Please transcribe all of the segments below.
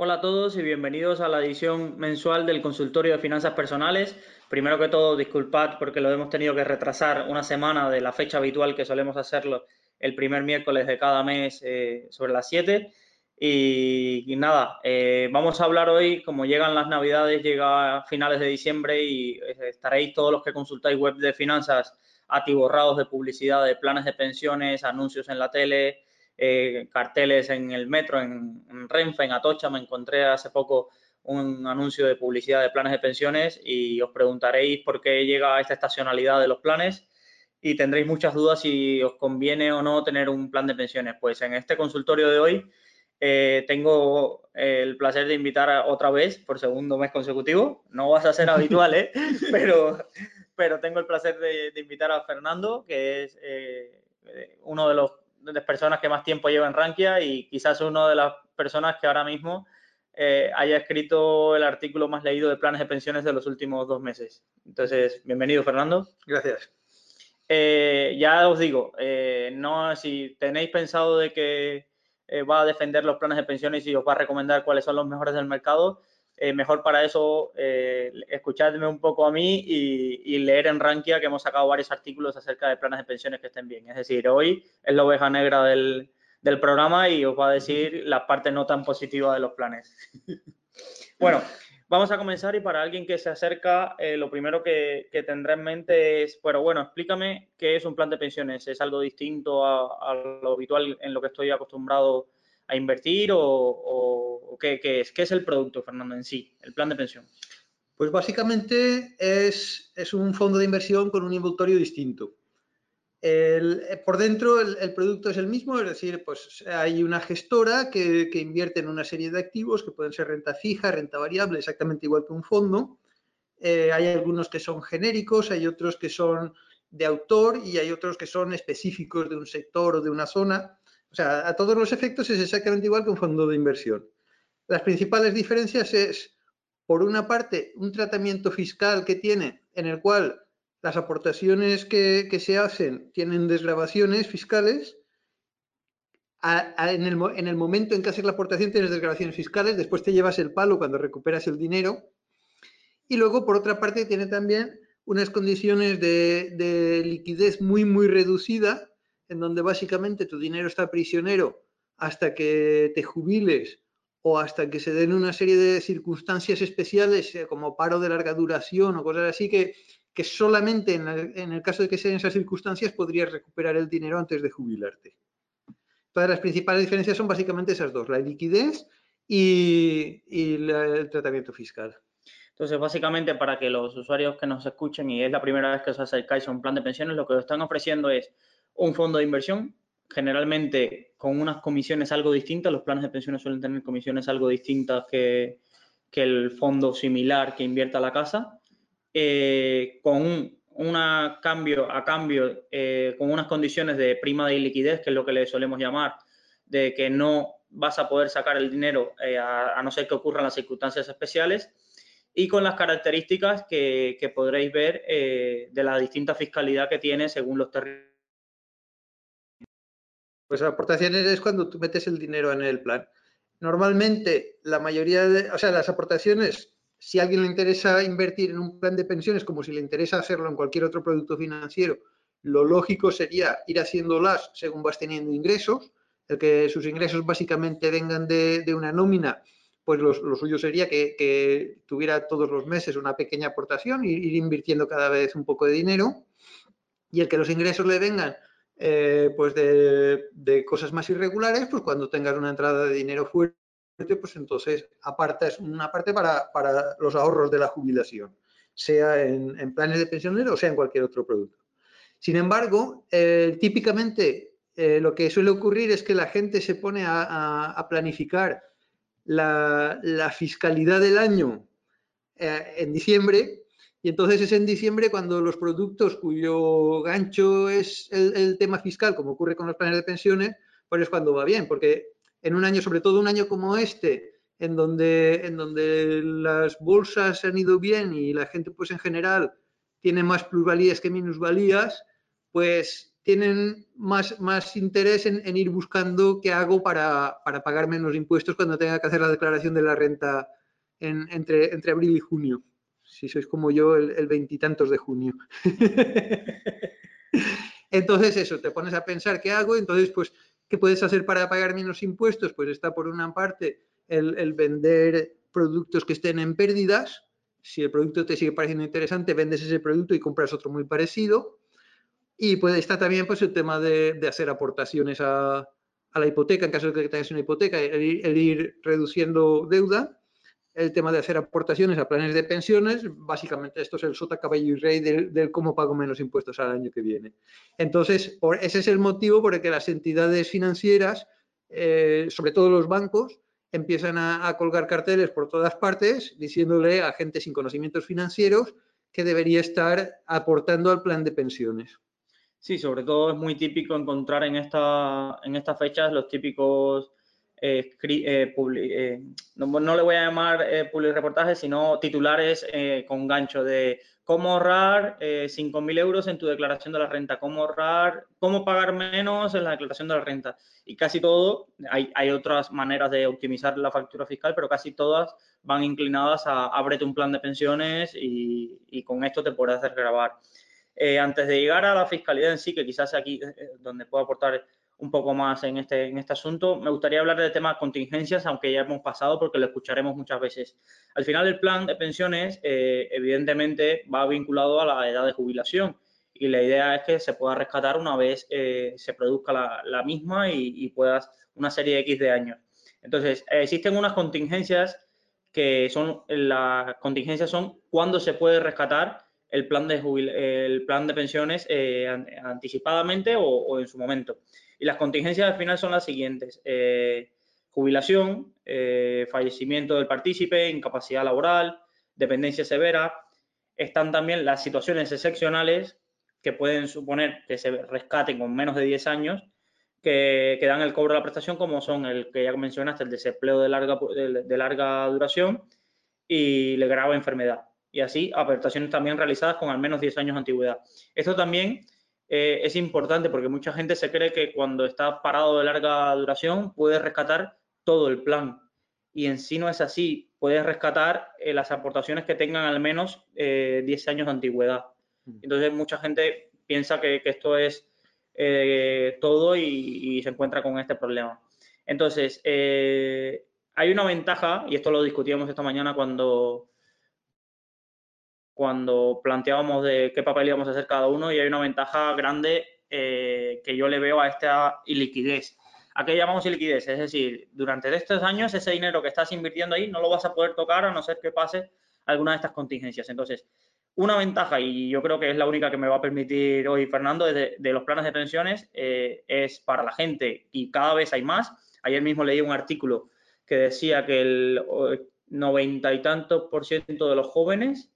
Hola a todos y bienvenidos a la edición mensual del consultorio de finanzas personales. Primero que todo, disculpad porque lo hemos tenido que retrasar una semana de la fecha habitual que solemos hacerlo el primer miércoles de cada mes eh, sobre las 7. Y, nada, eh, vamos a hablar hoy, como llegan las navidades, llega a finales de diciembre y eh, estaréis todos los que consultáis web de finanzas atiborrados de publicidad, de planes de pensiones, anuncios en la tele, eh, carteles en el metro, en, Renfe, en Atocha. Me encontré hace poco un anuncio de publicidad de planes de pensiones y os preguntaréis por qué llega esta estacionalidad de los planes y tendréis muchas dudas si os conviene o no tener un plan de pensiones. Pues en este consultorio de hoy eh, tengo el placer de invitar otra vez por segundo mes consecutivo. No vas a ser habitual, ¿eh? pero, pero tengo el placer de, invitar a Fernando, que es eh, uno de los de las personas que más tiempo lleva en Rankia y quizás una de las personas que ahora mismo eh, haya escrito el artículo más leído de planes de pensiones de los últimos dos meses. Entonces, bienvenido, Fernando. Gracias. Eh, ya os digo, eh, no si tenéis pensado de que va a defender los planes de pensiones y os va a recomendar cuáles son los mejores del mercado, eh, mejor para eso eh, escuchadme un poco a mí y, leer en Rankia que hemos sacado varios artículos acerca de planes de pensiones que estén bien. Es decir, hoy es la oveja negra del, programa y os va a decir la parte no tan positiva de los planes. bueno, vamos a comenzar y para alguien que se acerca, eh, lo primero que, tendrá en mente es, pero bueno, explícame qué es un plan de pensiones. ¿Es algo distinto a, a lo habitual en lo que estoy acostumbrado a invertir o, qué, es? ¿Qué es el producto, Fernando, en sí, el plan de pensión? Pues básicamente es, un fondo de inversión con un envoltorio distinto. Eh, por dentro el, producto es el mismo, es decir, pues hay una gestora que, invierte en una serie de activos que pueden ser renta fija, renta variable, exactamente igual que un fondo. Eh, hay algunos que son genéricos, hay otros que son de autor y hay otros que son específicos de un sector o de una zona. O sea, a todos los efectos es exactamente igual que un fondo de inversión. Las principales diferencias es, por una parte, un tratamiento fiscal que tiene en el cual las aportaciones que, se hacen tienen desgrabaciones fiscales. en, el, en, el, momento en que haces la aportación tienes desgrabaciones fiscales, después te llevas el palo cuando recuperas el dinero. Y luego, por otra parte, tiene también unas condiciones de, de liquidez muy, muy reducida en donde básicamente tu dinero está prisionero hasta que te jubiles o hasta que se den una serie de circunstancias especiales eh, como paro de larga duración o cosas así que, que solamente en, el caso de que sean esas circunstancias podrías recuperar el dinero antes de jubilarte. Todas las principales diferencias son básicamente esas dos, la liquidez y, el tratamiento fiscal. Entonces, básicamente, para que los usuarios que nos escuchen y es la primera vez que os acercáis a un plan de pensiones, lo que os están ofreciendo es un fondo de inversión, generalmente con unas comisiones algo distintas. Los planes de pensiones suelen tener comisiones algo distintas que, el fondo similar que invierta la casa, eh, con un cambio a cambio, eh, con unas condiciones de prima de liquidez, que es lo que le solemos llamar, de que no vas a poder sacar el dinero eh, a, no ser que ocurran las circunstancias especiales y con las características que, que podréis ver de la distinta fiscalidad que tiene según los territorios pues aportaciones es cuando tú metes el dinero en el plan. Normalmente, la mayoría de, o sea, las aportaciones, si a alguien le interesa invertir en un plan de pensiones, como si le interesa hacerlo en cualquier otro producto financiero, lo lógico sería ir haciéndolas según vas teniendo ingresos, el que sus ingresos básicamente vengan de, una nómina, pues lo, suyo sería que, tuviera todos los meses una pequeña aportación, ir, ir invirtiendo cada vez un poco de dinero, y el que los ingresos le vengan eh, pues de, cosas más irregulares, pues cuando tengas una entrada de dinero fuerte, pues entonces apartas una parte para, los ahorros de la jubilación, sea en, planes de pensiones o sea en cualquier otro producto. Sin embargo, eh, típicamente eh, lo que suele ocurrir es que la gente se pone a, planificar la, la, fiscalidad del año en diciembre y entonces es en diciembre cuando los productos cuyo gancho es el, tema fiscal, como ocurre con los planes de pensiones, pues es cuando va bien, porque en un año, sobre todo un año como este, en donde, en donde las bolsas han ido bien y la gente pues en general tiene más plusvalías que minusvalías, pues tienen más, más interés en, ir buscando qué hago para, pagar menos impuestos cuando tenga que hacer la declaración de la renta entre, entre abril y junio. Si sois como yo, el veintitantos de junio. entonces, eso, te pones a pensar qué hago, entonces, pues, ¿qué puedes hacer para pagar menos impuestos? Pues está por una parte el, el vender productos que estén en pérdidas. Si el producto te sigue pareciendo interesante, vendes ese producto y compras otro muy parecido y puede estar también pues, el tema de, hacer aportaciones a, la hipoteca, en caso de que tengas una hipoteca, el, ir reduciendo deuda. El tema de hacer aportaciones a planes de pensiones, básicamente esto es el sota, caballo y rey del, cómo pago menos impuestos al año que viene. Entonces, ese es el motivo por el que las entidades financieras, eh, sobre todo los bancos, empiezan a, a, colgar carteles por todas partes diciéndole a gente sin conocimientos financieros que debería estar aportando al plan de pensiones. Sí, sobre todo es muy típico encontrar en, esta, en estas fechas los típicos, eh, eh, eh, no, le voy a llamar public reportajes, sino titulares con gancho de cómo ahorrar 5.000 euros en tu declaración de la renta, cómo ahorrar, cómo pagar menos en la declaración de la renta. Y casi todo, hay, hay otras maneras de optimizar la factura fiscal, pero casi todas van inclinadas a ábrete un plan de pensiones y, y con esto te puedes hacer grabar. Eh, antes de llegar a la fiscalidad en sí, que quizás aquí eh, eh, donde puedo aportar un poco más en este, en este asunto, me gustaría hablar del tema contingencias, aunque ya hemos pasado porque lo escucharemos muchas veces. Al final, el plan de pensiones, evidentemente, va vinculado a la edad de jubilación y la idea es que se pueda rescatar una vez se produzca la, misma y, puedas una serie de X de años. Entonces, existen unas contingencias que son, las contingencias son cuando se puede rescatar el plan de, el plan de pensiones eh, anticipadamente o, en su momento. Y las contingencias al final son las siguientes. Eh, jubilación, eh, fallecimiento del partícipe, incapacidad laboral, dependencia severa. Están también las situaciones excepcionales que pueden suponer que se rescaten con menos de 10 años, que, dan el cobro de la prestación, como son el que ya mencionaste, el desempleo de larga, de larga duración y la grave enfermedad y así aportaciones también realizadas con al menos 10 años de antigüedad. Esto también eh, es importante porque mucha gente se cree que cuando está parado de larga duración puede rescatar todo el plan y en sí no es así. Puedes rescatar eh, las aportaciones que tengan al menos 10 eh, años de antigüedad. Mm. Entonces mucha gente piensa que, esto es todo y, y, se encuentra con este problema. Entonces, hay una ventaja, y esto lo discutíamos esta mañana cuando, cuando planteábamos de qué papel íbamos a hacer cada uno y hay una ventaja grande eh, que yo le veo a esta iliquidez. ¿A qué llamamos iliquidez? Es decir, durante estos años ese dinero que estás invirtiendo ahí no lo vas a poder tocar a no ser que pase alguna de estas contingencias. Entonces, una ventaja, y yo creo que es la única que me va a permitir hoy Fernando, de, de los planes de pensiones, eh, es para la gente y cada vez hay más. Ayer mismo leí un artículo que decía que el noventa y tantos por ciento de los jóvenes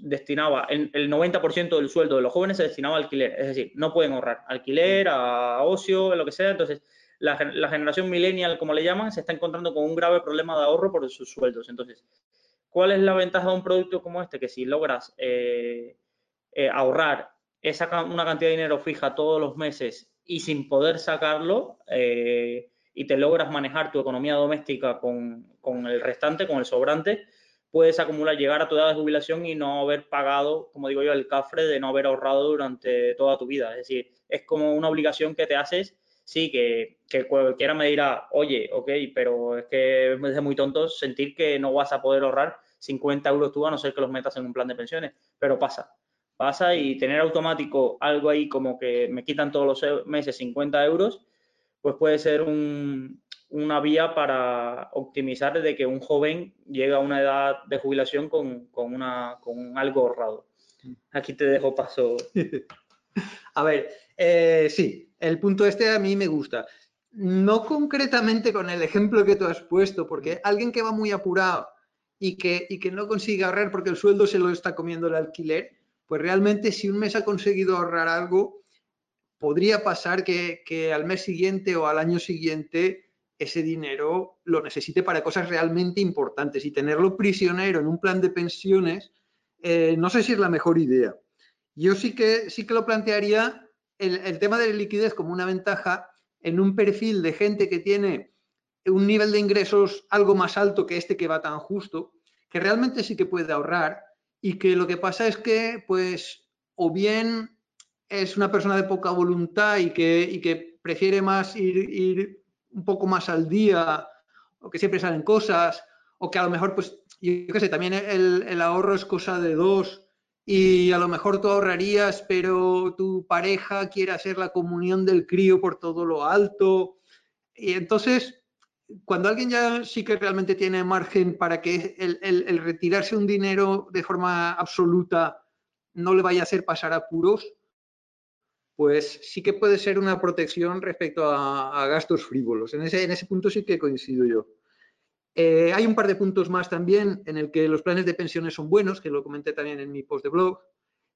destinaba, el, 90% del sueldo de los jóvenes se destinaba a alquiler, es decir, no pueden ahorrar alquiler, a ocio, lo que sea. Entonces, la, generación millennial, como le llaman, se está encontrando con un grave problema de ahorro por sus sueldos. Entonces, ¿cuál es la ventaja de un producto como este? Que si logras eh, eh, ahorrar esa, una cantidad de dinero fija todos los meses y sin poder sacarlo, eh, y te logras manejar tu economía doméstica con, con el restante, con el sobrante, puedes acumular, llegar a tu edad de jubilación y no haber pagado, como digo yo, el cafre de no haber ahorrado durante toda tu vida. Es decir, es como una obligación que te haces, sí, que, que cualquiera me dirá, oye, ok, pero es que es muy tonto sentir que no vas a poder ahorrar 50 euros tú a no ser que los metas en un plan de pensiones, pero pasa. Pasa y tener automático algo ahí como que me quitan todos los meses 50 euros, pues puede ser un, una vía para optimizar desde que un joven llega a una edad de jubilación con, una, con algo ahorrado. Aquí te dejo paso. a ver, eh, sí, el punto este a mí me gusta. No concretamente con el ejemplo que tú has puesto, porque alguien que va muy apurado y que, y que no consigue ahorrar porque el sueldo se lo está comiendo el alquiler, pues realmente si un mes ha conseguido ahorrar algo, podría pasar que, que al mes siguiente o al año siguiente ese dinero lo necesite para cosas realmente importantes y tenerlo prisionero en un plan de pensiones, eh, no sé si es la mejor idea. Yo sí que, sí que lo plantearía el, tema de la liquidez como una ventaja en un perfil de gente que tiene un nivel de ingresos algo más alto que este que va tan justo, que realmente sí que puede ahorrar y que lo que pasa es que, pues, o bien es una persona de poca voluntad y que, que prefiere más ir, un poco más al día, o que siempre salen cosas, o que a lo mejor, pues, yo qué sé, también el, el ahorro es cosa de dos, y a lo mejor tú ahorrarías, pero tu pareja quiere hacer la comunión del crío por todo lo alto. Y entonces, cuando alguien ya sí que realmente tiene margen para que el, retirarse un dinero de forma absoluta no le vaya a hacer pasar apuros, pues sí que puede ser una protección respecto a, gastos frívolos. En ese, en ese punto sí que coincido yo. Eh, hay un par de puntos más también en el que los planes de pensiones son buenos, que lo comenté también en mi post de blog.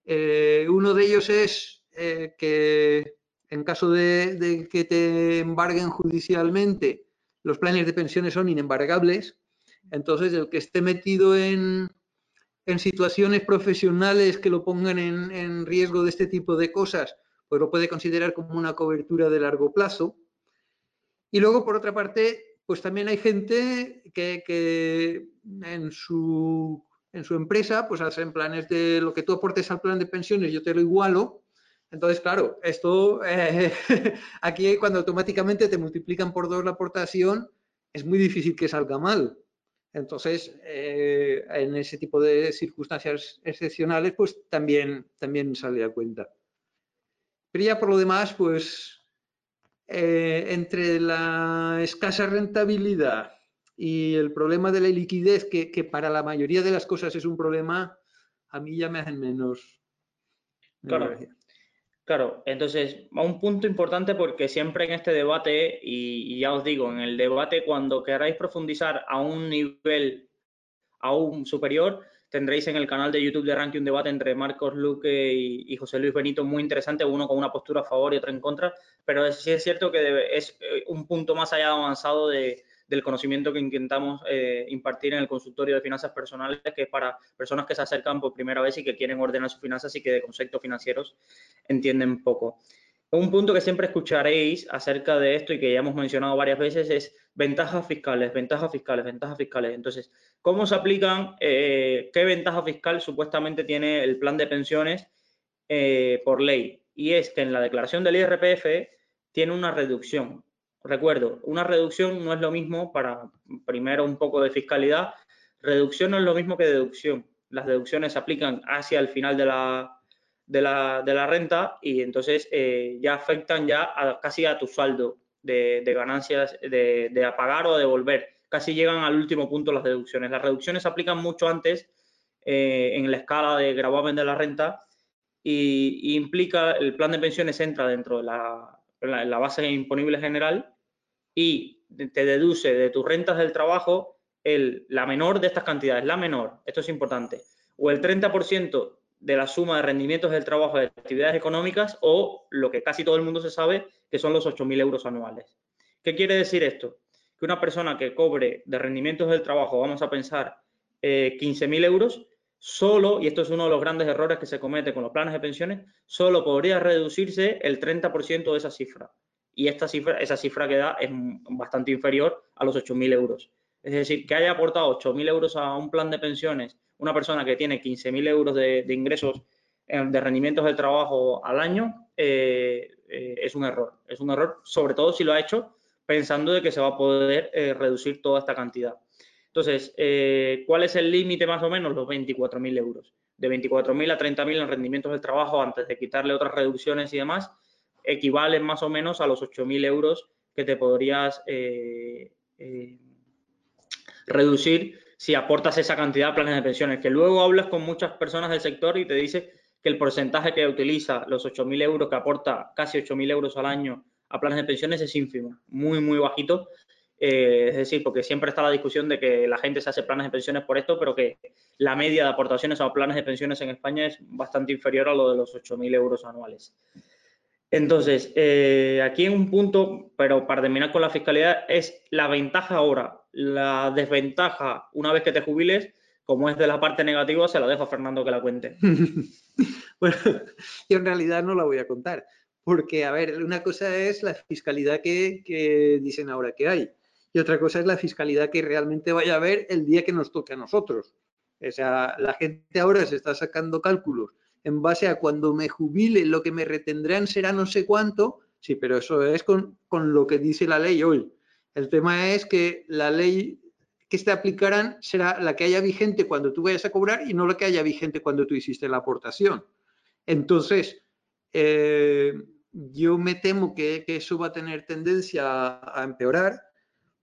Eh, uno de ellos es eh, que en caso de, que te embarguen judicialmente, los planes de pensiones son inembargables. Entonces, el que esté metido en, situaciones profesionales que lo pongan en, en riesgo de este tipo de cosas, pues lo puede considerar como una cobertura de largo plazo. Y luego, por otra parte, pues también hay gente que, en, su, en su empresa pues hacen planes de lo que tú aportes al plan de pensiones, yo te lo igualo. Entonces, claro, esto eh, aquí cuando automáticamente te multiplican por dos la aportación, es muy difícil que salga mal. Entonces, eh, en ese tipo de circunstancias excepcionales, pues también, también sale a cuenta. Pero ya por lo demás, pues eh, entre la escasa rentabilidad y el problema de la liquidez, que, para la mayoría de las cosas es un problema, a mí ya me hacen menos. Claro. Claro, entonces, un punto importante porque siempre en este debate, y, ya os digo, en el debate cuando queráis profundizar a un nivel aún superior, tendréis en el canal de YouTube de Ranking un debate entre Marcos Luque y, José Luis Benito muy interesante, uno con una postura a favor y otro en contra, pero sí es cierto que es eh, un punto más allá avanzado del conocimiento que intentamos eh, impartir en el consultorio de finanzas personales, que es para personas que se acercan por primera vez y que quieren ordenar sus finanzas y que de conceptos financieros entienden poco. Un punto que siempre escucharéis acerca de esto y que ya hemos mencionado varias veces es ventajas fiscales, ventajas fiscales, ventajas fiscales. Entonces, ¿cómo se aplican? Eh, ¿Qué ventaja fiscal supuestamente tiene el plan de pensiones eh, por ley? Y es que en la declaración del IRPF tiene una reducción. Recuerdo, una reducción no es lo mismo para, primero, un poco de fiscalidad. Reducción no es lo mismo que deducción. Las deducciones se aplican hacia el final de la, de la, renta y entonces eh, ya afectan ya casi a tu saldo de, ganancias de, de pagar o devolver. Casi llegan al último punto las deducciones. Las reducciones se aplican mucho antes eh, en la escala de gravamen de la renta y, implica el plan de pensiones entra dentro de la, base imponible general y te deduce de tus rentas del trabajo la menor de estas cantidades, la menor, esto es importante, o el 30% de la suma de rendimientos del trabajo de actividades económicas o lo que casi todo el mundo se sabe, que son los 8.000 euros anuales. ¿Qué quiere decir esto? Que una persona que cobre de rendimientos del trabajo, vamos a pensar, eh, 15.000 euros, solo, y esto es uno de los grandes errores que se comete con los planes de pensiones, solo podría reducirse el 30% de esa cifra. Y esta cifra, esa cifra que da es bastante inferior a los 8.000 euros. Es decir, que haya aportado 8.000 euros a un plan de pensiones una persona que tiene 15.000 euros de, ingresos de rendimientos del trabajo al año eh, eh, es un error. Es un error, sobre todo si lo ha hecho pensando de que se va a poder eh, reducir toda esta cantidad. Entonces, ¿cuál es el límite más o menos? Los 24.000 euros. De 24.000 a 30.000 en rendimientos del trabajo, antes de quitarle otras reducciones y demás, equivalen más o menos a los 8.000 euros que te podrías reducir si aportas esa cantidad a planes de pensiones, que luego hablas con muchas personas del sector y te dice que el porcentaje que utiliza, los 8.000 euros, que aporta casi 8.000 euros al año a planes de pensiones es ínfimo, muy, muy bajito. Eh, es decir, porque siempre está la discusión de que la gente se hace planes de pensiones por esto, pero que la media de aportaciones a planes de pensiones en España es bastante inferior a lo de los 8.000 euros anuales. Entonces, eh, aquí en un punto, pero para terminar con la fiscalidad, es la ventaja ahora la desventaja, una vez que te jubiles, como es de la parte negativa, se la dejo a Fernando que la cuente. bueno, yo en realidad no la voy a contar, Porque, a ver, una cosa es la fiscalidad que, que dicen ahora que hay y otra cosa es la fiscalidad que realmente vaya a haber el día que nos toque a nosotros. O sea, la gente ahora se está sacando cálculos en base a cuando me jubile lo que me retendrán será no sé cuánto, sí, pero eso es con, con lo que dice la ley hoy. El tema es que la ley que te aplicarán será la que haya vigente cuando tú vayas a cobrar y no la que haya vigente cuando tú hiciste la aportación. Entonces, eh, yo me temo que, que, eso va a tener tendencia a, a empeorar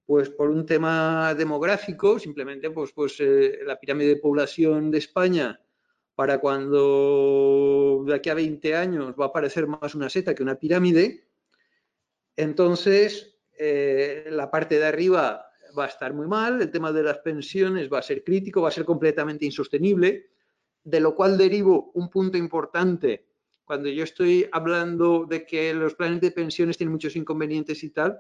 pues por un tema demográfico, simplemente pues, pues eh, la pirámide de población de España para cuando de aquí a 20 años va a parecer más una seta que una pirámide, entonces eh, la parte de arriba va a estar muy mal, el tema de las pensiones va a ser crítico, va a ser completamente insostenible, de lo cual derivo un punto importante. Cuando yo estoy hablando de que los planes de pensiones tienen muchos inconvenientes y tal,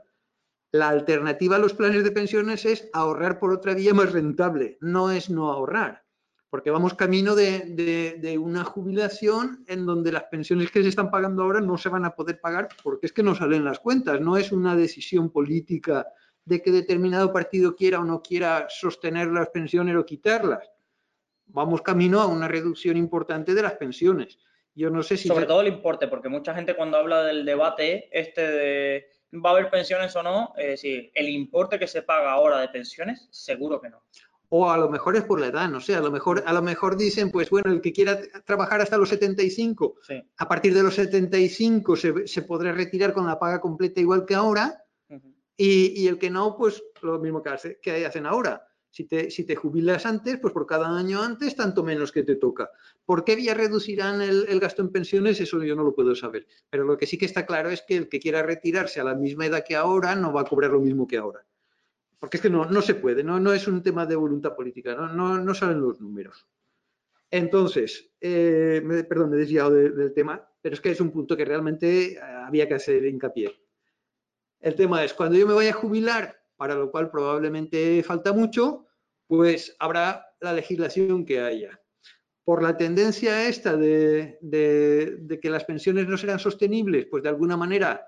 la alternativa a los planes de pensiones es ahorrar por otra vía más rentable, no es no ahorrar, porque vamos camino de, una jubilación en donde las pensiones que se están pagando ahora no se van a poder pagar porque es que no salen las cuentas, no es una decisión política de que determinado partido quiera o no quiera sostener las pensiones o quitarlas. Vamos camino a una reducción importante de las pensiones. Yo no sé si... Sobre todo el importe, porque mucha gente cuando habla del debate este de va a haber pensiones o no, es decir, el importe que se paga ahora de pensiones, seguro que no. O a lo mejor es por la edad, no sé, a lo mejor, a lo mejor dicen, pues bueno, el que quiera trabajar hasta los 75, a partir de los 75 se, se podrá retirar con la paga completa igual que ahora, y, y, el que no, pues lo mismo que, hace, que hacen ahora. Si te, si te, jubilas antes, pues por cada año antes, tanto menos que te toca. ¿Por qué vía reducirán el, gasto en pensiones? Eso yo no lo puedo saber. Pero lo que sí que está claro es que el que quiera retirarse a la misma edad que ahora no va a cobrar lo mismo que ahora. Porque es que no, no se puede, no, no es un tema de voluntad política, no, no, no salen los números. Entonces, eh, me, perdón, me he desviado del tema, pero es que es un punto que realmente había que hacer hincapié. El tema es, cuando yo me vaya a jubilar, para lo cual probablemente falta mucho, pues habrá la legislación que haya. Por la tendencia esta de, que las pensiones no serán sostenibles, pues de alguna manera,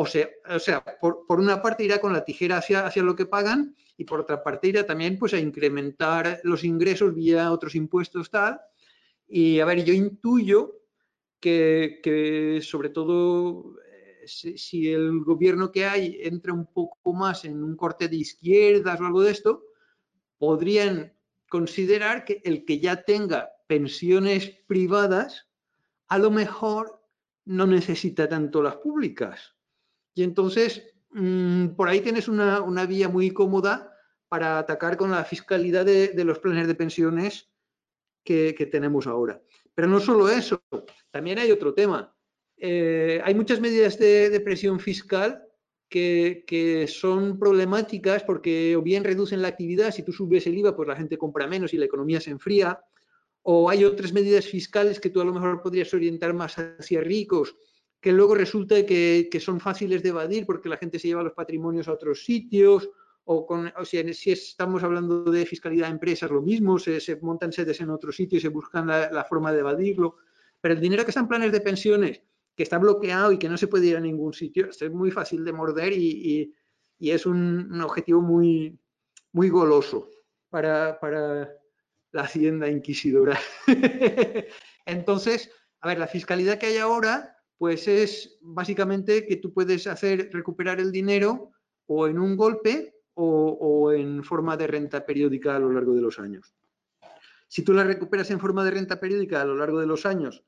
o sea, o sea por, una parte irá con la tijera hacia, hacia lo que pagan y por otra parte irá también pues, a incrementar los ingresos vía otros impuestos tal. Y a ver, yo intuyo que, que sobre todo si, el gobierno que hay entra un poco más en un corte de izquierdas o algo de esto, podrían considerar que el que ya tenga pensiones privadas, a lo mejor no necesita tanto las públicas. Y entonces, mm, por ahí tienes una, vía muy cómoda para atacar con la fiscalidad de, los planes de pensiones que, que tenemos ahora. Pero no solo eso, también hay otro tema. Eh, hay muchas medidas de, presión fiscal que, son problemáticas porque o bien reducen la actividad, si tú subes el IVA, pues la gente compra menos y la economía se enfría, o hay otras medidas fiscales que tú a lo mejor podrías orientar más hacia ricos, que luego resulta que, son fáciles de evadir porque la gente se lleva los patrimonios a otros sitios, o, con, o sea, si estamos hablando de fiscalidad de empresas, lo mismo, se, montan sedes en otros sitios y se buscan la, la forma de evadirlo, pero el dinero que está en planes de pensiones, que está bloqueado y que no se puede ir a ningún sitio. es muy fácil de morder y, es un, objetivo muy, muy goloso para, la hacienda inquisidora. Entonces, a ver, la fiscalidad que hay ahora, pues es básicamente que tú puedes hacer recuperar el dinero o en un golpe o, o en forma de renta periódica a lo largo de los años. Si tú la recuperas en forma de renta periódica a lo largo de los años,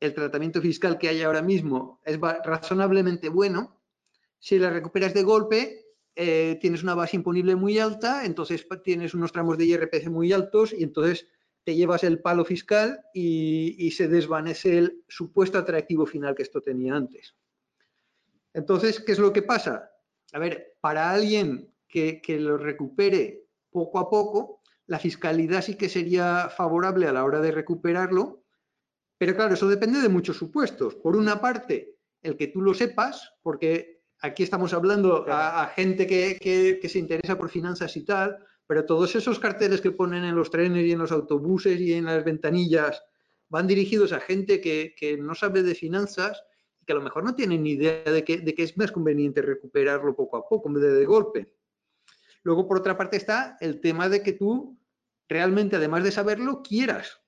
el tratamiento fiscal que hay ahora mismo es razonablemente bueno. Si la recuperas de golpe, eh, tienes una base imponible muy alta, entonces tienes unos tramos de IRPC muy altos y entonces te llevas el palo fiscal y, se desvanece el supuesto atractivo final que esto tenía antes. Entonces, ¿qué es lo que pasa? A ver, para alguien que, que lo recupere poco a poco, la fiscalidad sí que sería favorable a la hora de recuperarlo, pero claro, eso depende de muchos supuestos. Por una parte, el que tú lo sepas, porque aquí estamos hablando a, gente que, se interesa por finanzas y tal, pero todos esos carteles que ponen en los trenes y en los autobuses y en las ventanillas van dirigidos a gente que, no sabe de finanzas que a lo mejor no tienen ni idea de que, de que es más conveniente recuperarlo poco a poco en vez de de golpe. Luego, por otra parte, está el tema de que tú realmente, además de saberlo, quieras.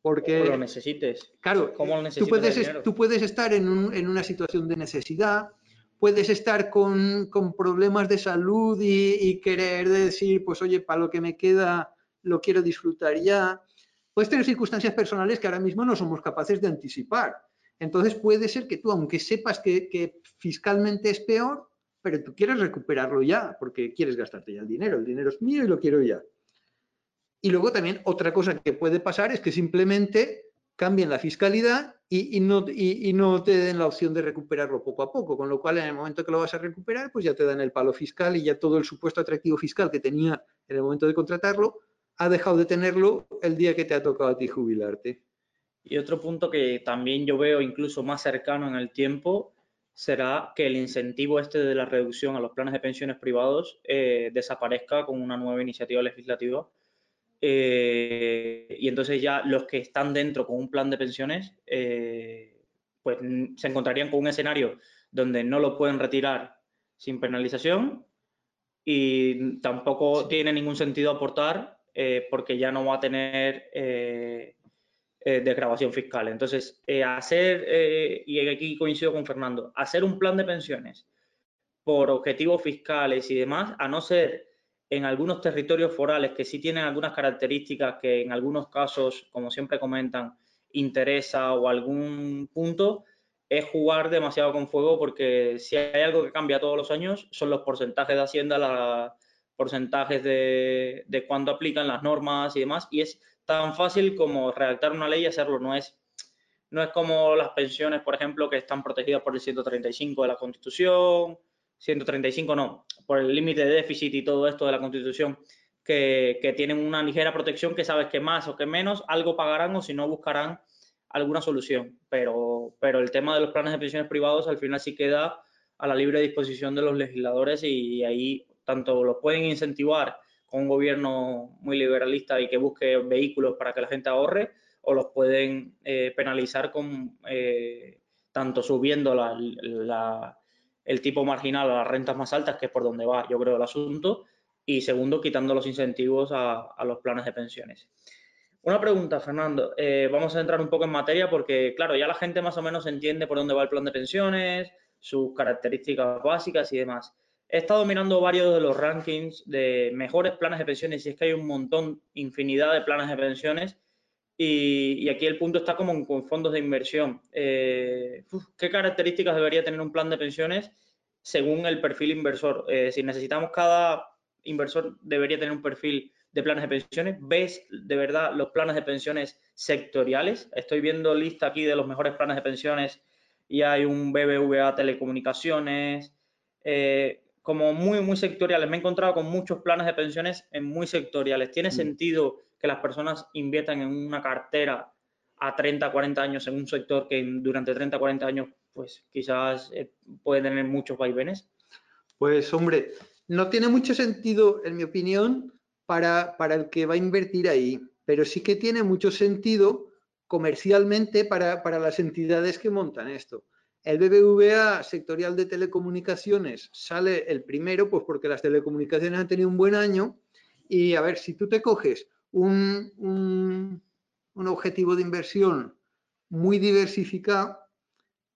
Porque, lo necesites. Claro, tú, puedes, tú puedes estar en, una situación de necesidad, puedes estar con, problemas de salud y, querer decir, pues oye, para lo que me queda lo quiero disfrutar ya. Puedes tener circunstancias personales que ahora mismo no somos capaces de anticipar. Entonces puede ser que tú, aunque sepas que, que fiscalmente es peor, pero tú quieres recuperarlo ya, porque quieres gastarte ya el dinero. El dinero es mío y lo quiero ya. Y luego también otra cosa que puede pasar es que simplemente cambien la fiscalidad y, no, te den la opción de recuperarlo poco a poco, con lo cual en el momento que lo vas a recuperar, pues ya te dan el palo fiscal y ya todo el supuesto atractivo fiscal que tenía en el momento de contratarlo, ha dejado de tenerlo el día que te ha tocado a ti jubilarte. Y otro punto que también yo veo incluso más cercano en el tiempo será que el incentivo este de la reducción a los planes de pensiones privados eh, desaparezca con una nueva iniciativa legislativa eh, y entonces ya los que están dentro con un plan de pensiones, eh, pues se encontrarían con un escenario donde no lo pueden retirar sin penalización y tampoco tiene ningún sentido aportar eh, porque ya no va a tener desgrabación fiscal. Entonces, hacer, y aquí coincido con Fernando, hacer un plan de pensiones por objetivos fiscales y demás, a no ser en algunos territorios forales que sí tienen algunas características que en algunos casos, como siempre comentan, interesa o algún punto, es jugar demasiado con fuego porque si hay algo que cambia todos los años son los porcentajes de Hacienda, los porcentajes de, de cuándo aplican las normas y demás. Y es tan fácil como redactar una ley y hacerlo. No es, no es como las pensiones, por ejemplo, que están protegidas por el 135 de la Constitución 135 no, por el límite de déficit y todo esto de la Constitución, que, tienen una ligera protección que sabes que más o que menos algo pagarán o si no buscarán alguna solución. Pero, pero el tema de los planes de pensiones privados al final sí queda a la libre disposición de los legisladores y ahí tanto los pueden incentivar con un gobierno muy liberalista y que busque vehículos para que la gente ahorre o los pueden eh, penalizar con eh, tanto subiendo la, el tipo marginal a las rentas más altas, que es por donde va, yo creo, el asunto, y segundo, quitando los incentivos a, los planes de pensiones. Una pregunta, Fernando. Eh, vamos a entrar un poco en materia porque, claro, ya la gente más o menos entiende por dónde va el plan de pensiones, sus características básicas y demás. He estado mirando varios de los rankings de mejores planes de pensiones y es que hay un montón, infinidad de planes de pensiones y, aquí el punto está como con fondos de inversión. Eh, ¿Qué características debería tener un plan de pensiones según el perfil inversor? Eh, si necesitamos cada inversor debería tener un perfil de planes de pensiones. ¿Ves de verdad los planes de pensiones sectoriales? Estoy viendo lista aquí de los mejores planes de pensiones y hay un BBVA Telecomunicaciones, eh, como muy, muy sectoriales. Me he encontrado con muchos planes de pensiones en muy sectoriales. ¿Tiene mm. sentido que las personas inviertan en una cartera a 30, 40 años en un sector que durante 30, 40 años pues quizás eh, puede tener muchos vaivenes? Pues hombre, no tiene mucho sentido, en mi opinión, para, para el que va a invertir ahí, pero sí que tiene mucho sentido comercialmente para, para las entidades que montan esto. El BBVA sectorial de telecomunicaciones sale el primero, pues porque las telecomunicaciones han tenido un buen año. Y a ver, si tú te coges un, objetivo de inversión muy diversificado,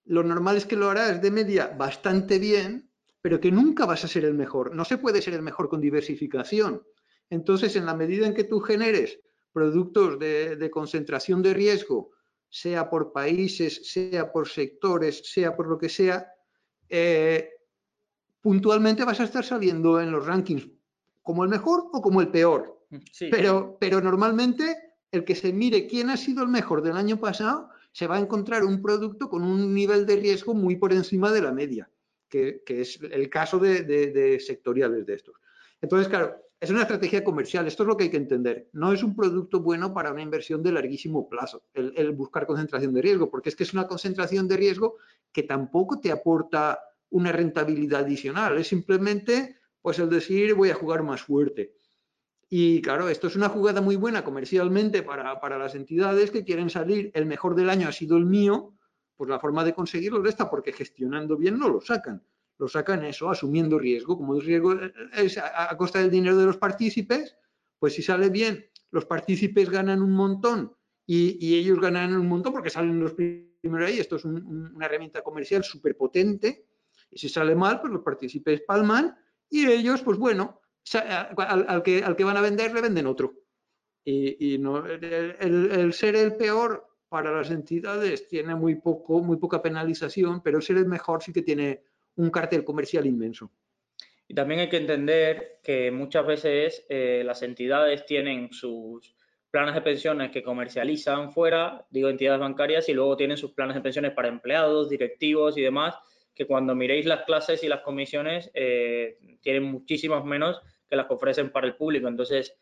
lo normal es que lo harás de media bastante bien, pero que nunca vas a ser el mejor. No se puede ser el mejor con diversificación. Entonces, en la medida en que tú generes productos de, concentración de riesgo, sea por países, sea por sectores, sea por lo que sea, eh, puntualmente vas a estar saliendo en los rankings como el mejor o como el peor pero, pero normalmente el que se mire quién ha sido el mejor del año pasado, se va a encontrar un producto con un nivel de riesgo muy por encima de la media, que, es el caso de, sectoriales de estos. Entonces, claro, es una estrategia comercial, esto es lo que hay que entender. No es un producto bueno para una inversión de larguísimo plazo, el, el buscar concentración de riesgo, porque es que es una concentración de riesgo que tampoco te aporta una rentabilidad adicional, es simplemente pues el decir voy a jugar más fuerte. Y claro, esto es una jugada muy buena comercialmente para, las entidades que quieren salir, el mejor del año ha sido el mío, pues la forma de conseguirlo es esta, porque gestionando bien no lo sacan. Lo sacan eso, asumiendo riesgo. Como el riesgo es a, costa del dinero de los partícipes, pues si sale bien, los partícipes ganan un montón y, ellos ganan un montón porque salen los primeros ahí. Esto es una herramienta comercial súper potente. Y si sale mal, pues los partícipes palman y ellos, pues bueno, al, que, al que van a vender le venden otro. Y, no, el, ser el peor para las entidades tiene muy, poco, muy poca penalización, pero el ser el mejor sí que tiene un cartel comercial inmenso. Y también hay que entender que muchas veces eh, las entidades tienen sus planes de pensiones que comercializan fuera, digo entidades bancarias, y luego tienen sus planes de pensiones para empleados, directivos y demás, que cuando miréis las clases y las comisiones eh, tienen muchísimas menos que las ofrecen para el público. Entonces,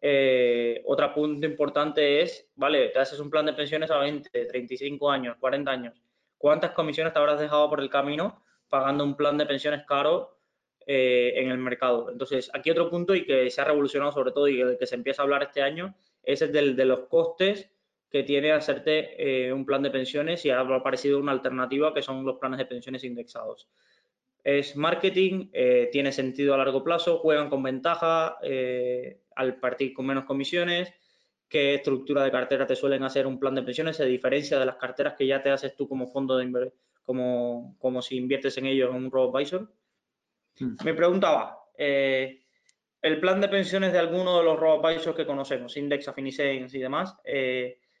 eh, otro punto importante es, vale, te haces un plan de pensiones a 20, 35 años, 40 años. ¿Cuántas comisiones te habrás dejado por el camino pagando un plan de pensiones caro eh, en el mercado? Entonces, aquí otro punto y que se ha revolucionado sobre todo y que se empieza a hablar este año es el del, de los costes que tiene hacerte eh, un plan de pensiones y ha aparecido una alternativa que son los planes de pensiones indexados es marketing, eh, tiene sentido a largo plazo, juegan con ventaja eh, al partir con menos comisiones, qué estructura de cartera te suelen hacer un plan de pensiones, se diferencia de las carteras que ya te haces tú como fondo de como, como si inviertes en ellos en un robo advisor. Hmm. Me preguntaba, eh, el plan de pensiones de alguno de los robo advisors que conocemos, Index, Finiscience y demás,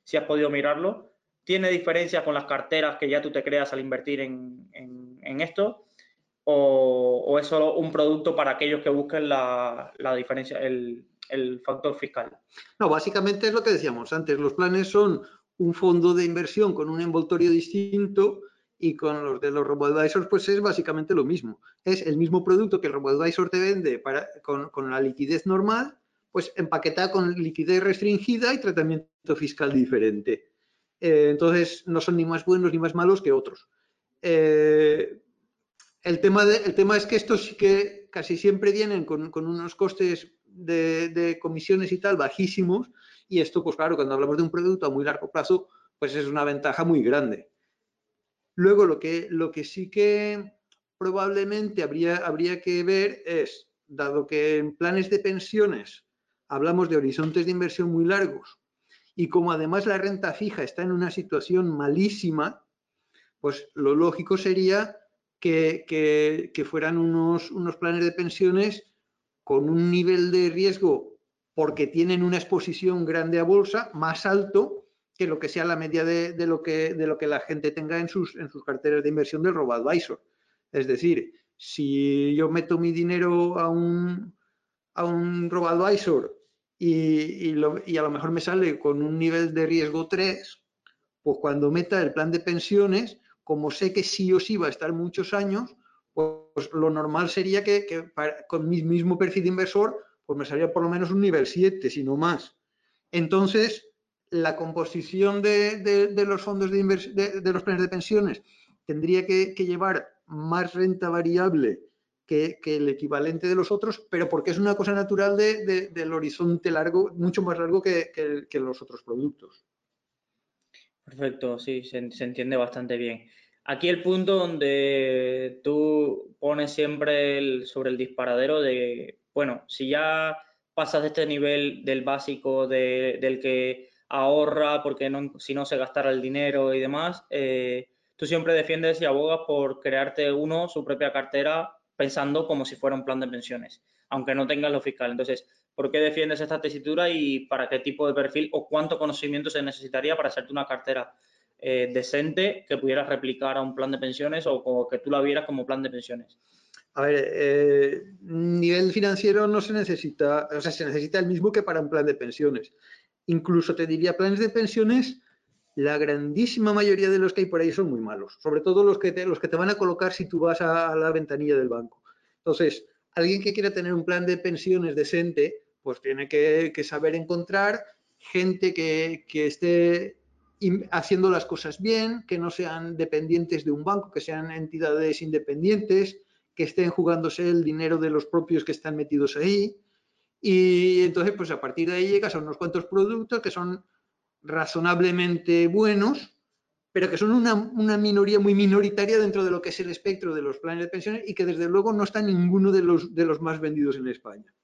si has podido mirarlo, ¿tiene diferencias con las carteras que ya tú te creas al invertir en, en esto? O, es solo un producto para aquellos que busquen la, diferencia, el, factor fiscal? No, básicamente es lo que decíamos antes. Los planes son un fondo de inversión con un envoltorio distinto y con los de los robo-advisors pues es básicamente lo mismo. Es el mismo producto que el robo-advisor te vende para, con, la liquidez normal, pues empaquetada con liquidez restringida y tratamiento fiscal diferente. Eh, entonces no son ni más buenos ni más malos que otros. Eh, el tema, es que estos sí que casi siempre vienen con, unos costes de, comisiones y tal bajísimos y esto, pues claro, cuando hablamos de un producto a muy largo plazo, pues es una ventaja muy grande. Luego, lo que, lo que sí que probablemente habría, habría que ver es, dado que en planes de pensiones hablamos de horizontes de inversión muy largos y como además la renta fija está en una situación malísima, pues lo lógico sería que, fueran unos, unos planes de pensiones con un nivel de riesgo porque tienen una exposición grande a bolsa más alto que lo que sea la media de, lo, que, de lo que la gente tenga en sus, en sus carteras de inversión del robo-advisor. Es decir, si yo meto mi dinero a un, a un robo-advisor y, y, a lo mejor me sale con un nivel de riesgo 3, pues cuando meta el plan de pensiones como sé que sí o sí va a estar muchos años, pues lo normal sería que, con mi mismo perfil de inversor, pues me salía por lo menos un nivel 7, si no más. Entonces, la composición de, los fondos de, de, los planes de pensiones tendría que, llevar más renta variable que, el equivalente de los otros, pero porque es una cosa natural del horizonte largo, mucho más largo que, los otros productos. Perfecto, sí, se, entiende bastante bien. Aquí el punto donde tú pones siempre sobre el disparadero de, bueno, si ya pasas de este nivel del básico, del que ahorra porque no, si no se gastara el dinero y demás, eh, tú siempre defiendes y abogas por crearte uno, su propia cartera, pensando como si fuera un plan de pensiones, aunque no tengas lo fiscal. Entonces, ¿Por qué defiendes esta tesitura y para qué tipo de perfil o cuánto conocimiento se necesitaría para hacerte una cartera eh, decente que pudieras replicar a un plan de pensiones o, que tú la vieras como plan de pensiones? A ver, eh, nivel financiero no se necesita, o sea, se necesita el mismo que para un plan de pensiones. Incluso te diría, planes de pensiones, la grandísima mayoría de los que hay por ahí son muy malos, sobre todo los que te, los que te van a colocar si tú vas a la ventanilla del banco. Entonces, alguien que quiera tener un plan de pensiones decente, pues tiene que, saber encontrar gente que, esté haciendo las cosas bien, que no sean dependientes de un banco, que sean entidades independientes, que estén jugándose el dinero de los propios que están metidos ahí. Y entonces, pues a partir de ahí llegas a unos cuantos productos que son razonablemente buenos, pero que son una, minoría muy minoritaria dentro de lo que es el espectro de los planes de pensiones y que desde luego no está ninguno de los, de los más vendidos en España.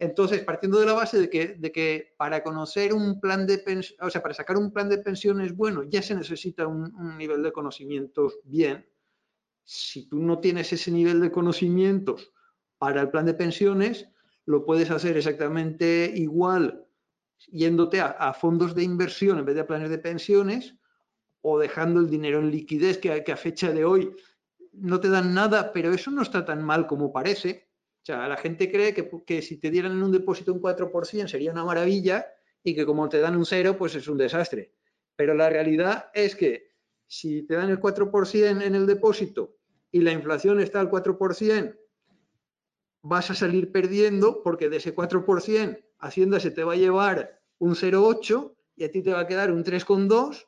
Entonces, partiendo de la base de que, que para conocer un plan de pensiones, o sea, para sacar un plan de pensiones bueno, ya se necesita un, nivel de conocimientos bien. Si tú no tienes ese nivel de conocimientos para el plan de pensiones, lo puedes hacer exactamente igual yéndote a, fondos de inversión en vez de planes de pensiones o dejando el dinero en liquidez que, a fecha de hoy no te dan nada, pero eso no está tan mal como parece. O sea, la gente cree que, que si te dieran un depósito un 4% sería una maravilla y que como te dan un cero, pues es un desastre. Pero la realidad es que si te dan el 4% en el depósito y la inflación está al 4%, vas a salir perdiendo porque de ese 4% Hacienda se te va a llevar un 0,8 y a ti te va a quedar un 3,2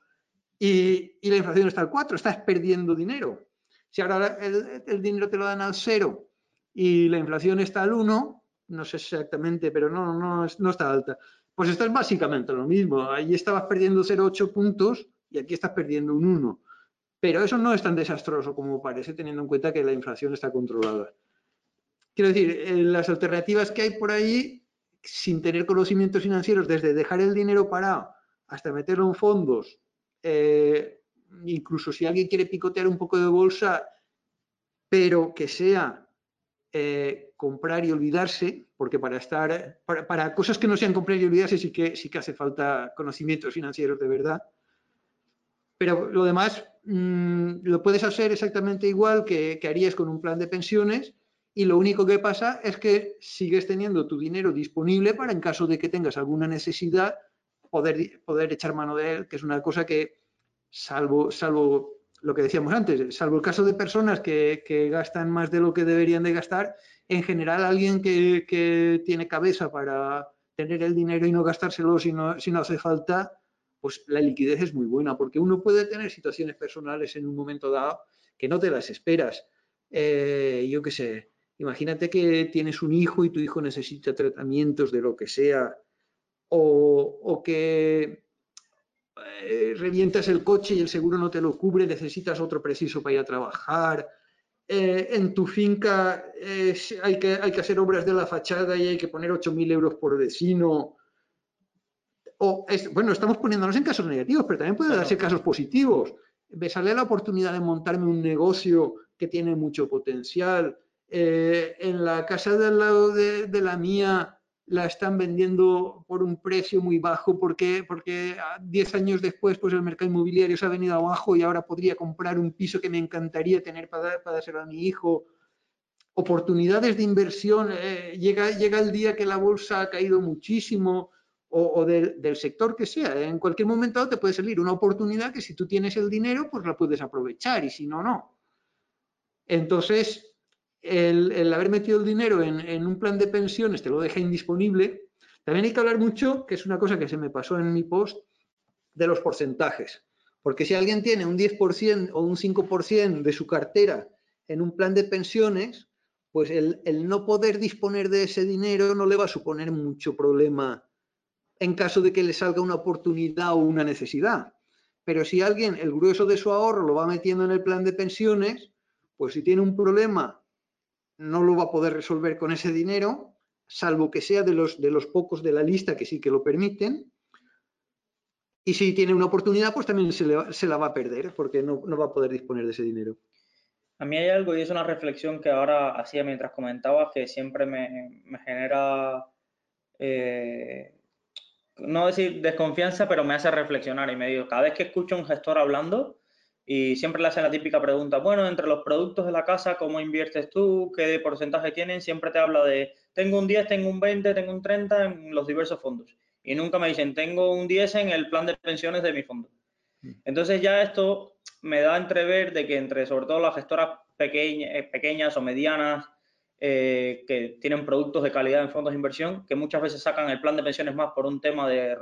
y, y la inflación está al 4, estás perdiendo dinero. Si ahora el, dinero te lo dan al 0 y la inflación está al 1, no sé exactamente, pero no, no, no está alta, pues estás básicamente lo mismo. Ahí estabas perdiendo 0,8 puntos y aquí estás perdiendo un 1. Pero eso no es tan desastroso como parece, teniendo en cuenta que la inflación está controlada. Quiero decir, eh, las alternativas que hay por ahí, sin tener conocimientos financieros, desde dejar el dinero parado hasta meterlo en fondos, eh, incluso si alguien quiere picotear un poco de bolsa, pero que sea eh, comprar y olvidarse, porque para estar, para, cosas que no sean comprar y olvidarse sí que, sí que hace falta conocimientos financieros de verdad. Pero lo demás mm, lo puedes hacer exactamente igual que, que harías con un plan de pensiones, y lo único que pasa es que sigues teniendo tu dinero disponible para en caso de que tengas alguna necesidad poder, poder echar mano de él, que es una cosa que, salvo, salvo lo que decíamos antes, salvo el caso de personas que, gastan más de lo que deberían de gastar, en general alguien que, tiene cabeza para tener el dinero y no gastárselo si no, si no hace falta, pues la liquidez es muy buena, porque uno puede tener situaciones personales en un momento dado que no te las esperas. Eh, yo qué sé, Imagínate que tienes un hijo y tu hijo necesita tratamientos de lo que sea, o, que eh, revientas el coche y el seguro no te lo cubre, necesitas otro preciso para ir a trabajar. Eh, en tu finca hay, que, hay que hacer obras de la fachada y hay que poner 8.000 euros por vecino. O bueno, estamos poniéndonos en casos negativos, pero también puede darse casos positivos. Me sale la oportunidad de montarme un negocio que tiene mucho potencial, eh, en la casa del lado de, la mía la están vendiendo por un precio muy bajo porque, porque 10 años después pues el mercado inmobiliario se ha venido abajo y ahora podría comprar un piso que me encantaría tener para, para dárselo a mi hijo. Oportunidades de inversión, eh, llega, llega el día que la bolsa ha caído muchísimo o, del sector que sea. En cualquier momento te puede salir una oportunidad que si tú tienes el dinero pues la puedes aprovechar y si no, no. Entonces, el, haber metido el dinero en, un plan de pensiones te lo deja indisponible. También hay que hablar mucho, que es una cosa que se me pasó en mi post, de los porcentajes. Porque si alguien tiene un 10% o un 5% de su cartera en un plan de pensiones, pues el, el, no poder disponer de ese dinero no le va a suponer mucho problema en caso de que le salga una oportunidad o una necesidad. Pero si alguien el grueso de su ahorro lo va metiendo en el plan de pensiones, pues si tiene un problema no lo va a poder resolver con ese dinero, salvo que sea de los, de los pocos de la lista que sí que lo permiten. Y si tiene una oportunidad, pues también se, la va a perder porque no, va a poder disponer de ese dinero. A mí hay algo y es una reflexión que ahora hacía mientras comentabas que siempre me, genera, eh, no decir desconfianza, pero me hace reflexionar y me digo, cada vez que escucho a un gestor hablando, y siempre le hacen la típica pregunta, bueno, entre los productos de la casa, ¿cómo inviertes tú? ¿Qué porcentaje tienen? Siempre te habla de, tengo un 10, tengo un 20, tengo un 30 en los diversos fondos. Y nunca me dicen, tengo un 10 en el plan de pensiones de mi fondo. Mm. Entonces ya esto me da a entrever de que entre sobre todo las gestoras eh, pequeñas o medianas eh, que tienen productos de calidad en fondos de inversión, que muchas veces sacan el plan de pensiones más por un tema de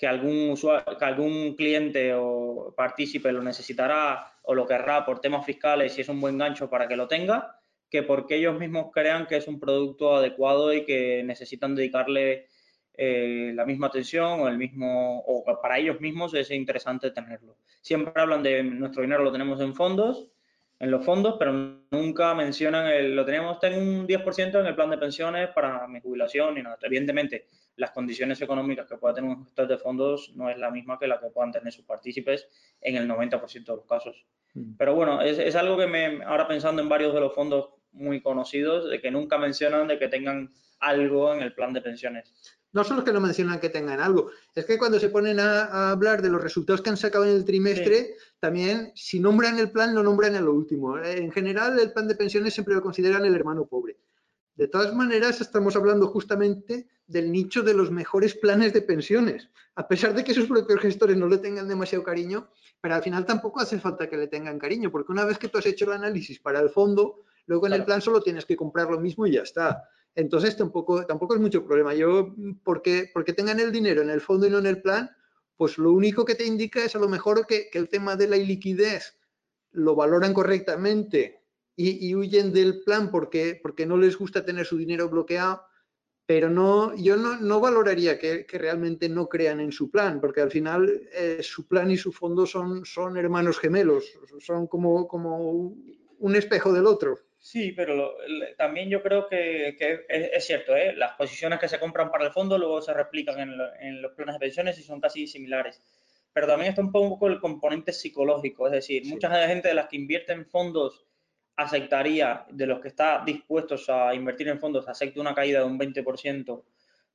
que algún, que algún cliente o partícipe lo necesitará o lo querrá por temas fiscales y es un buen gancho para que lo tenga, que porque ellos mismos crean que es un producto adecuado y que necesitan dedicarle eh, la misma atención o el mismo, o para ellos mismos es interesante tenerlo. Siempre hablan de nuestro dinero lo tenemos en fondos, en los fondos, pero nunca mencionan el, lo tenemos, tengo un 10% en el plan de pensiones para mi jubilación y nada. Evidentemente, las condiciones económicas que pueda tener un gestor de fondos no es la misma que la que puedan tener sus partícipes en el 90% de los casos. Mm. Pero bueno, es, es, algo que me, ahora pensando en varios de los fondos muy conocidos, de que nunca mencionan de que tengan algo en el plan de pensiones no son los que no mencionan que tengan algo, es que cuando se ponen a, hablar de los resultados que han sacado en el trimestre, también si nombran el plan, lo nombran en lo último. En general, el plan de pensiones siempre lo consideran el hermano pobre. De todas maneras, estamos hablando justamente del nicho de los mejores planes de pensiones. A pesar de que sus propios gestores no le tengan demasiado cariño, pero al final tampoco hace falta que le tengan cariño, porque una vez que tú has hecho el análisis para el fondo, luego en el plan solo tienes que comprar lo mismo y ya está. Entonces tampoco, tampoco es mucho problema. Yo, porque, porque tengan el dinero en el fondo y no en el plan, pues lo único que te indica es a lo mejor que, el tema de la iliquidez lo valoran correctamente y, huyen del plan porque, porque no les gusta tener su dinero bloqueado, pero no, yo no, valoraría que, realmente no crean en su plan, porque al final eh, su plan y su fondo son, son hermanos gemelos, son como, como un espejo del otro. Sí, pero también yo creo que, es, cierto, ¿eh? las posiciones que se compran para el fondo luego se replican en, los planes de pensiones y son casi similares. Pero también está un poco el componente psicológico, es decir, mucha gente de las que invierte en fondos aceptaría, de los que está dispuestos a invertir en fondos, acepta una caída de un 20%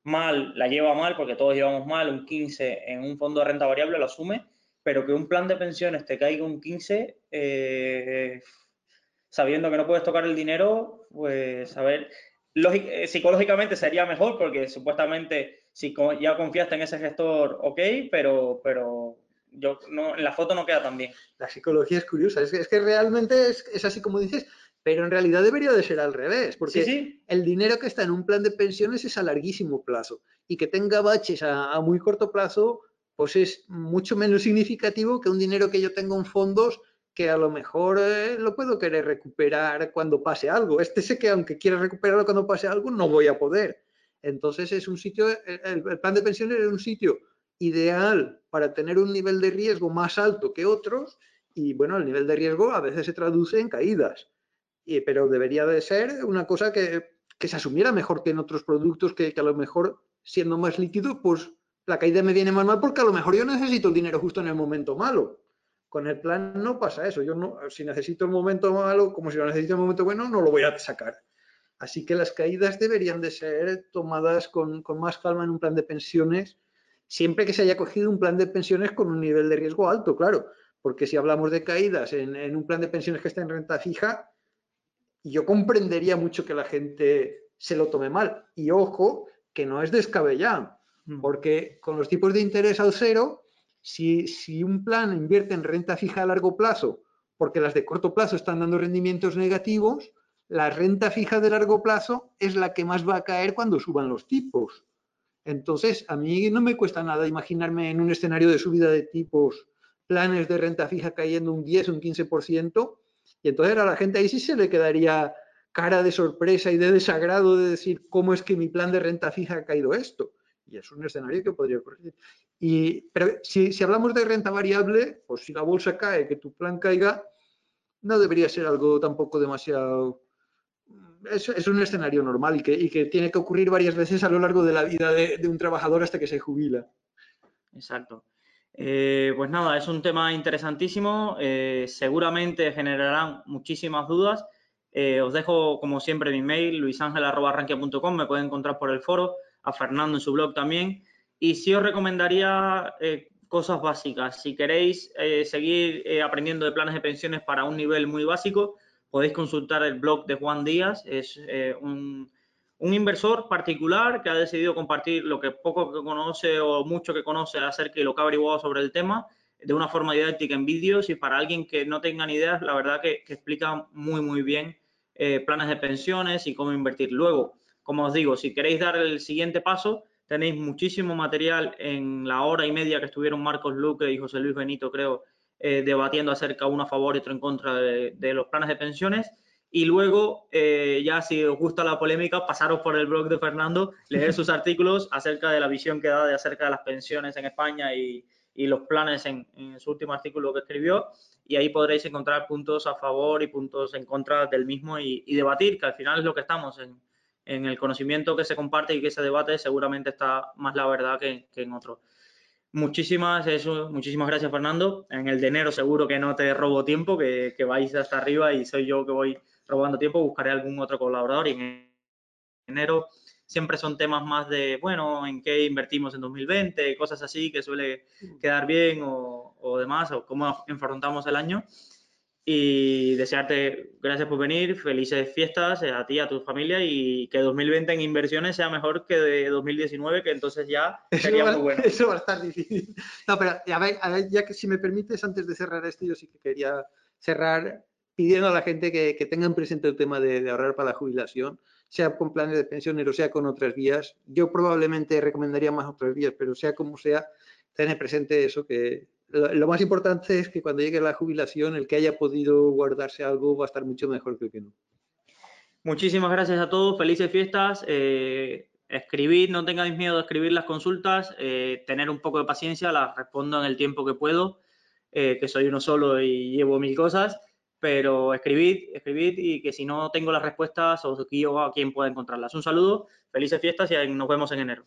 mal, la lleva mal, porque todos llevamos mal, un 15% en un fondo de renta variable lo asume, pero que un plan de pensiones te caiga un 15%, eh, sabiendo que no puedes tocar el dinero, pues a ver, eh, psicológicamente sería mejor porque supuestamente si ya confiaste en ese gestor, ok, pero, pero yo no, en la foto no queda tan bien. La psicología es curiosa, es que, es que realmente es, así como dices, pero en realidad debería de ser al revés, porque el dinero que está en un plan de pensiones es a larguísimo plazo y que tenga baches a, a muy corto plazo, pues es mucho menos significativo que un dinero que yo tengo en fondos que a lo mejor eh, lo puedo querer recuperar cuando pase algo. Este sé que aunque quiera recuperarlo cuando pase algo, no voy a poder. Entonces es un sitio, el, plan de pensiones es un sitio ideal para tener un nivel de riesgo más alto que otros y bueno, el nivel de riesgo a veces se traduce en caídas, y, pero debería de ser una cosa que, que, se asumiera mejor que en otros productos que, que a lo mejor siendo más líquido, pues la caída me viene más mal porque a lo mejor yo necesito el dinero justo en el momento malo. Con el plan no pasa eso. Yo no, si necesito un momento malo, como si lo necesito un momento bueno, no lo voy a sacar. Así que las caídas deberían de ser tomadas con, más calma en un plan de pensiones, siempre que se haya cogido un plan de pensiones con un nivel de riesgo alto, claro. Porque si hablamos de caídas en, en un plan de pensiones que está en renta fija, yo comprendería mucho que la gente se lo tome mal. Y ojo, que no es descabellado, mm. porque con los tipos de interés al cero, si, un plan invierte en renta fija a largo plazo, porque las de corto plazo están dando rendimientos negativos, la renta fija de largo plazo es la que más va a caer cuando suban los tipos. Entonces, a mí no me cuesta nada imaginarme en un escenario de subida de tipos planes de renta fija cayendo un 10, un 15%, y entonces a la gente ahí sí se le quedaría cara de sorpresa y de desagrado de decir cómo es que mi plan de renta fija ha caído esto. Y es un escenario que podría ocurrir. Y, pero si, hablamos de renta variable, pues si la bolsa cae, que tu plan caiga, no debería ser algo tampoco demasiado... Es, un escenario normal y que, tiene que ocurrir varias veces a lo largo de la vida de, un trabajador hasta que se jubila. Exacto. Eh, pues nada, es un tema interesantísimo. Eh, seguramente generarán muchísimas dudas. Eh, os dejo, como siempre, mi mail, luisangel.com. Me pueden encontrar por el foro a Fernando en su blog también. Y sí os recomendaría cosas básicas. Si queréis seguir aprendiendo de planes de pensiones para un nivel muy básico, podéis consultar el blog de Juan Díaz. Es un, un, inversor particular que ha decidido compartir lo que poco que conoce o mucho que conoce acerca y lo que ha averiguado sobre el tema de una forma didáctica en vídeos y para alguien que no tenga ni ideas, la verdad que, que explica muy, muy bien planes de pensiones y cómo invertir. Luego, como os digo, si queréis dar el siguiente paso, tenéis muchísimo material en la hora y media que estuvieron Marcos Luque y José Luis Benito, creo, eh, debatiendo acerca uno a favor y otro en contra de, los planes de pensiones. Y luego, eh, ya si os gusta la polémica, pasaros por el blog de Fernando, leer sus artículos acerca de la visión que da de acerca de las pensiones en España y, y los planes en, en, su último artículo que escribió. Y ahí podréis encontrar puntos a favor y puntos en contra del mismo y, y debatir, que al final es lo que estamos en, en, el conocimiento que se comparte y que se debate, seguramente está más la verdad que, que en otro. Muchísimas, eso, muchísimas gracias, Fernando. En el de enero seguro que no te robo tiempo, que, que vais hasta arriba y soy yo que voy robando tiempo, buscaré algún otro colaborador y en enero siempre son temas más de, bueno, en qué invertimos en 2020, cosas así que suele quedar bien o, o demás, o cómo enfrentamos el año. Y desearte gracias por venir, felices fiestas a ti, a tu familia y que 2020 en inversiones sea mejor que de 2019, que entonces ya sería va, muy bueno. Eso va a estar difícil. No, pero a ver, a ver, ya que si me permites, antes de cerrar esto, yo sí que quería cerrar pidiendo a la gente que, que tengan presente el tema de, de, ahorrar para la jubilación, sea con planes de pensiones o sea con otras vías. Yo probablemente recomendaría más otras vías, pero sea como sea, tener presente eso, que lo, más importante es que cuando llegue la jubilación, el que haya podido guardarse algo va a estar mucho mejor que el que no. Muchísimas gracias a todos, felices fiestas. Eh, escribid, no tengáis miedo de escribir las consultas, eh, tener un poco de paciencia, las respondo en el tiempo que puedo, eh, que soy uno solo y llevo mil cosas pero escribid, escribid y que si no tengo las respuestas os guío a quien pueda encontrarlas. Un saludo, felices fiestas y nos vemos en enero.